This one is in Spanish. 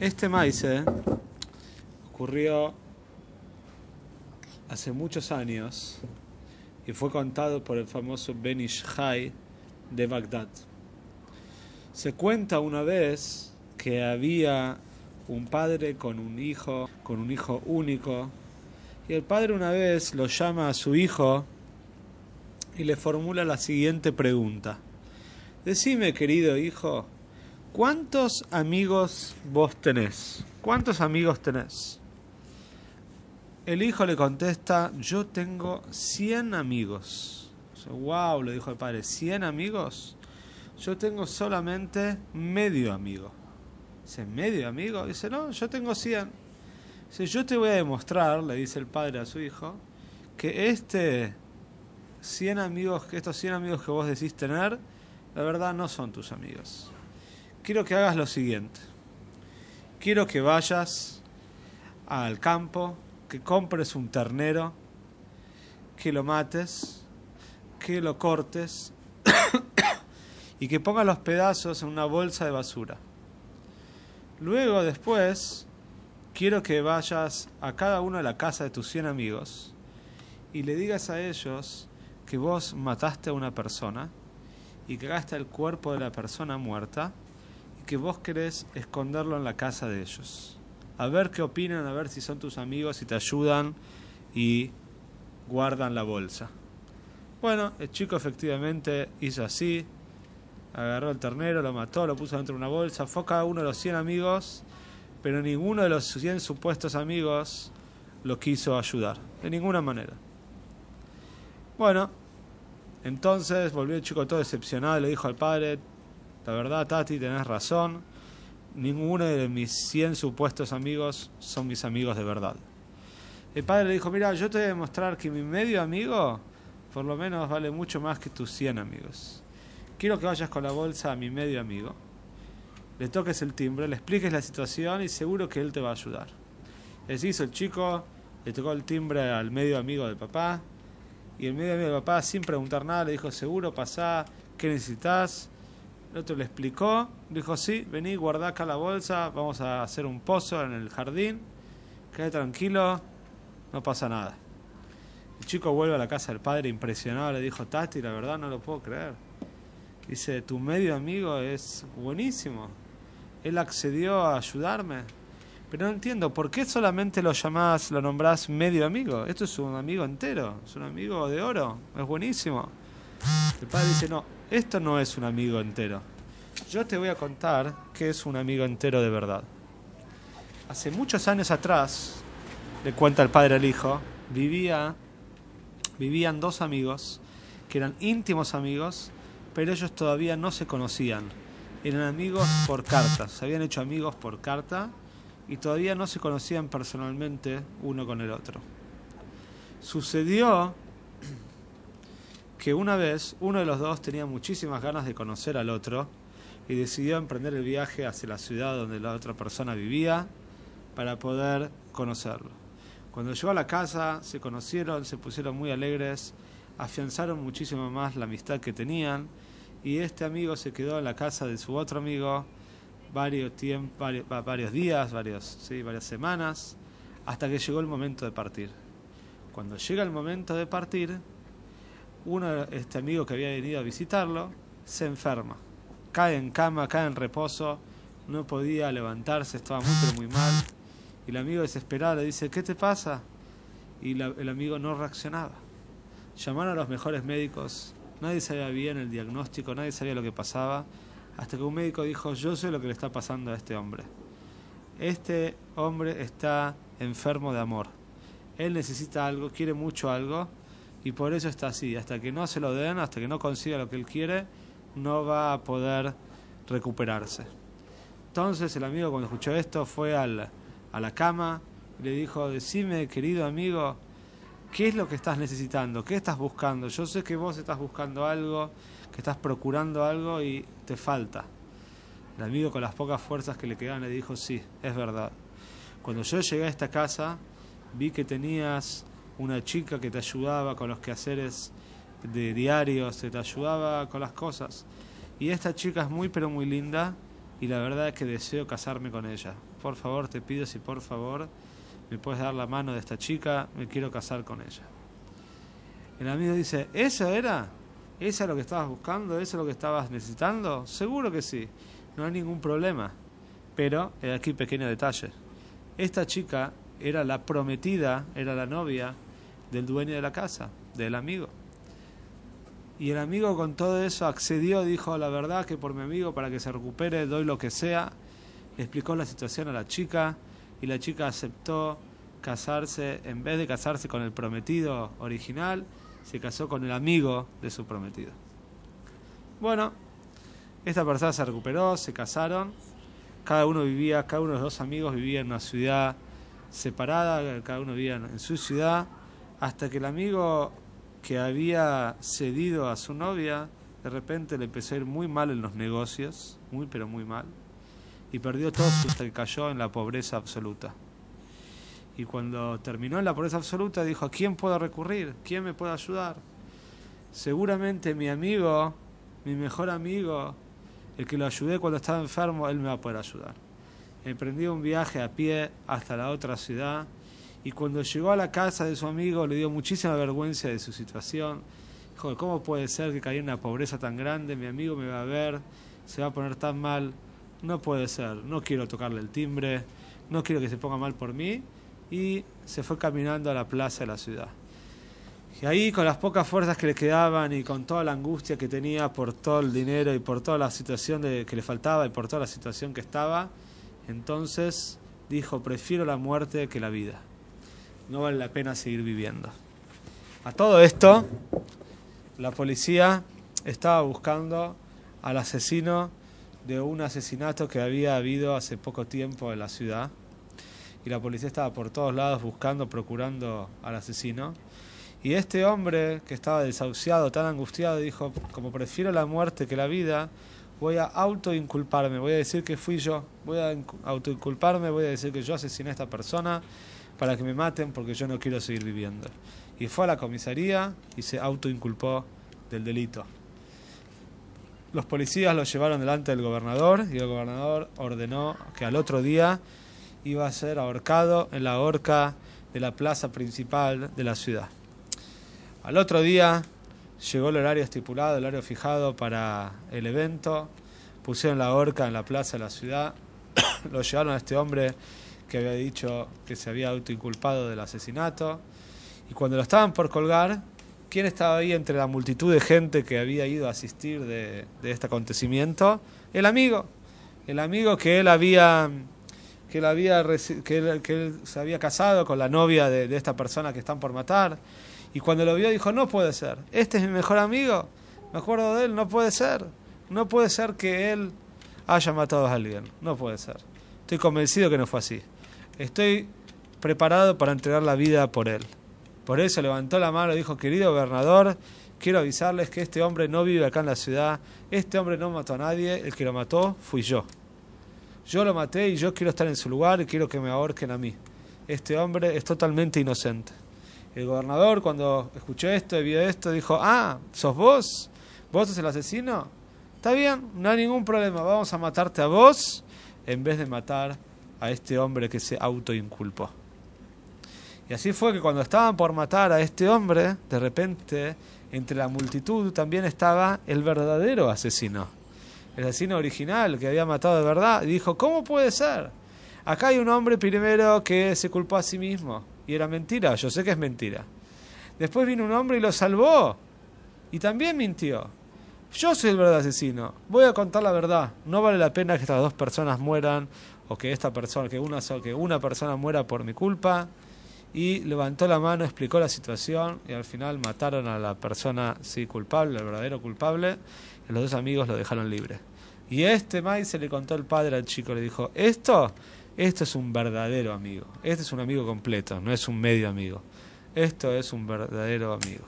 Este maíz ocurrió hace muchos años y fue contado por el famoso Ben Ishai de Bagdad. Se cuenta una vez que había un padre con un hijo, con un hijo único, y el padre una vez lo llama a su hijo y le formula la siguiente pregunta. Decime, querido hijo, ¿cuántos amigos vos tenés? ¿Cuántos amigos tenés? El hijo le contesta, yo tengo 100 amigos. Wow, le dijo el padre, ¿100 amigos? Yo tengo solamente medio amigo. Dice, ¿medio amigo? Dice, no, yo tengo 100. Dice, yo te voy a demostrar, le dice el padre a su hijo, que este 100 amigos, que estos 100 amigos que vos decís tener, la verdad no son tus amigos. Quiero que hagas lo siguiente. Quiero que vayas al campo, que compres un ternero, que lo mates, que lo cortes y que pongas los pedazos en una bolsa de basura. Luego, después, quiero que vayas a cada uno de la casa de tus 100 amigos y le digas a ellos que vos mataste a una persona y que gasta el cuerpo de la persona muerta que vos querés esconderlo en la casa de ellos. A ver qué opinan, a ver si son tus amigos, si te ayudan y guardan la bolsa. Bueno, el chico efectivamente hizo así, agarró el ternero, lo mató, lo puso dentro de una bolsa, fue cada uno de los 100 amigos, pero ninguno de los 100 supuestos amigos lo quiso ayudar, de ninguna manera. Bueno, entonces volvió el chico todo decepcionado, le dijo al padre, la verdad Tati, tenés razón, ninguno de mis 100 supuestos amigos son mis amigos de verdad. El padre le dijo, mira, yo te voy a demostrar que mi medio amigo por lo menos vale mucho más que tus 100 amigos quiero que vayas con la bolsa a mi medio amigo, le toques el timbre, le expliques la situación y seguro que él te va a ayudar. Así hizo el chico, le tocó el timbre al medio amigo del papá y el medio amigo del papá sin preguntar nada le dijo, seguro, pasá, ¿qué necesitas? El otro le explicó, dijo, sí, vení, guardá acá la bolsa, vamos a hacer un pozo en el jardín, quede tranquilo, no pasa nada. El chico vuelve a la casa del padre impresionado, le dijo, Tati, la verdad no lo puedo creer. Dice, tu medio amigo es buenísimo. Él accedió a ayudarme. Pero no entiendo, ¿por qué solamente lo llamás, lo nombrás medio amigo? Esto es un amigo entero, es un amigo de oro, es buenísimo. El padre dice, no, esto no es un amigo entero. Yo te voy a contar qué es un amigo entero de verdad. Hace muchos años atrás, le cuenta el padre al hijo, vivía, vivían dos amigos que eran íntimos amigos pero ellos todavía no se conocían. Eran amigos por cartas, se habían hecho amigos por carta y todavía no se conocían personalmente uno con el otro. Sucedió que una vez uno de los dos tenía muchísimas ganas de conocer al otro y decidió emprender el viaje hacia la ciudad donde la otra persona vivía para poder conocerlo. Cuando llegó a la casa se conocieron, se pusieron muy alegres, afianzaron muchísimo más la amistad que tenían y este amigo se quedó en la casa de su otro amigo varios, días, varios, ¿sí? varias semanas, hasta que llegó el momento de partir. Cuando llega el momento de partir, uno, este amigo que había venido a visitarlo, se enferma, cae en cama, cae en reposo, no podía levantarse, estaba muy muy mal, y el amigo desesperado le dice, ¿qué te pasa? Y el amigo no reaccionaba. Llamaron a los mejores médicos, Nadie sabía bien el diagnóstico, nadie sabía lo que pasaba, hasta que un médico dijo, yo sé lo que le está pasando a este hombre. Este hombre está enfermo de amor. Él necesita algo, quiere mucho algo, y por eso está así. Hasta que no se lo den, hasta que no consiga lo que él quiere, no va a poder recuperarse. Entonces el amigo cuando escuchó esto fue al, a la cama y le dijo, decime querido amigo, ¿Qué es lo que estás necesitando? ¿Qué estás buscando? Yo sé que vos estás buscando algo, que estás procurando algo y te falta. El amigo con las pocas fuerzas que le quedaban le dijo, sí, es verdad. Cuando yo llegué a esta casa, vi que tenías una chica que te ayudaba con los quehaceres de diarios, te ayudaba con las cosas. Y esta chica es muy pero muy linda y la verdad es que deseo casarme con ella. Por favor, te pido si por favor me puedes dar la mano de esta chica, me quiero casar con ella. El amigo dice, ¿eso era? ¿Eso es lo que estabas buscando? ¿Eso es lo que estabas necesitando? Seguro que sí, no hay ningún problema. Pero, aquí pequeño detalle, esta chica era la prometida, era la novia del dueño de la casa, del amigo. Y el amigo con todo eso accedió, dijo la verdad que por mi amigo, para que se recupere, doy lo que sea. Explicó la situación a la chica y la chica aceptó casarse, en vez de casarse con el prometido original, se casó con el amigo de su prometido. Bueno, esta persona se recuperó, se casaron, cada uno vivía, cada uno de los dos amigos vivía en una ciudad separada, cada uno vivía en su ciudad, hasta que el amigo que había cedido a su novia, de repente le empezó a ir muy mal en los negocios, muy pero muy mal, y perdió todo hasta que cayó en la pobreza absoluta. Y cuando terminó en la pobreza absoluta, dijo, ¿a quién puedo recurrir? ¿Quién me puede ayudar? Seguramente mi amigo, mi mejor amigo, el que lo ayudé cuando estaba enfermo, él me va a poder ayudar. Emprendió un viaje a pie hasta la otra ciudad y cuando llegó a la casa de su amigo le dio muchísima vergüenza de su situación. Dijo, ¿cómo puede ser que caiga en una pobreza tan grande? Mi amigo me va a ver, se va a poner tan mal. No puede ser, no quiero tocarle el timbre, no quiero que se ponga mal por mí. Y se fue caminando a la plaza de la ciudad. Y ahí, con las pocas fuerzas que le quedaban y con toda la angustia que tenía por todo el dinero y por toda la situación de, que le faltaba y por toda la situación que estaba, entonces dijo, prefiero la muerte que la vida no vale la pena seguir viviendo. A todo esto, la policía estaba buscando al asesino de un asesinato que había habido hace poco tiempo en la ciudad. Y la policía estaba por todos lados buscando, procurando al asesino. Y este hombre que estaba desahuciado, tan angustiado, dijo, como prefiero la muerte que la vida, voy a autoinculparme, voy a decir que fui yo, voy a autoinculparme, voy a decir que yo asesiné a esta persona para que me maten porque yo no quiero seguir viviendo. Y fue a la comisaría y se autoinculpó del delito. Los policías lo llevaron delante del gobernador y el gobernador ordenó que al otro día iba a ser ahorcado en la horca de la plaza principal de la ciudad. Al otro día llegó el horario estipulado, el horario fijado para el evento, pusieron la horca en la plaza de la ciudad, lo llevaron a este hombre que había dicho que se había autoinculpado del asesinato. Y cuando lo estaban por colgar, ¿quién estaba ahí entre la multitud de gente que había ido a asistir de, este acontecimiento? El amigo. El amigo que él había que él, había, que él, se había casado con la novia de, esta persona que están por matar. Y cuando lo vio dijo, no puede ser, este es mi mejor amigo, me acuerdo de él, no puede ser, no puede ser que él haya matado a alguien, no puede ser. Estoy convencido que no fue así estoy preparado para entregar la vida por él. Por eso levantó la mano y dijo, querido gobernador, quiero avisarles que este hombre no vive acá en la ciudad, este hombre no mató a nadie, el que lo mató fui yo. Yo lo maté y yo quiero estar en su lugar y quiero que me ahorquen a mí. Este hombre es totalmente inocente. El gobernador cuando escuchó esto y vio esto dijo, ah, ¿sos vos? ¿Vos sos el asesino? Está bien, no hay ningún problema, vamos a matarte a vos en vez de matar a este hombre que se autoinculpó. Y así fue que cuando estaban por matar a este hombre, de repente, entre la multitud también estaba el verdadero asesino, el asesino original que había matado de verdad, y dijo, ¿cómo puede ser? Acá hay un hombre primero que se culpó a sí mismo, y era mentira, yo sé que es mentira. Después vino un hombre y lo salvó, y también mintió. Yo soy el verdadero asesino, voy a contar la verdad, no vale la pena que estas dos personas mueran o que esta persona, que una, que una persona muera por mi culpa, y levantó la mano, explicó la situación y al final mataron a la persona sí culpable, el verdadero culpable, y los dos amigos lo dejaron libre. Y este Mai se le contó el padre al chico, le dijo, esto, esto es un verdadero amigo, este es un amigo completo, no es un medio amigo, esto es un verdadero amigo.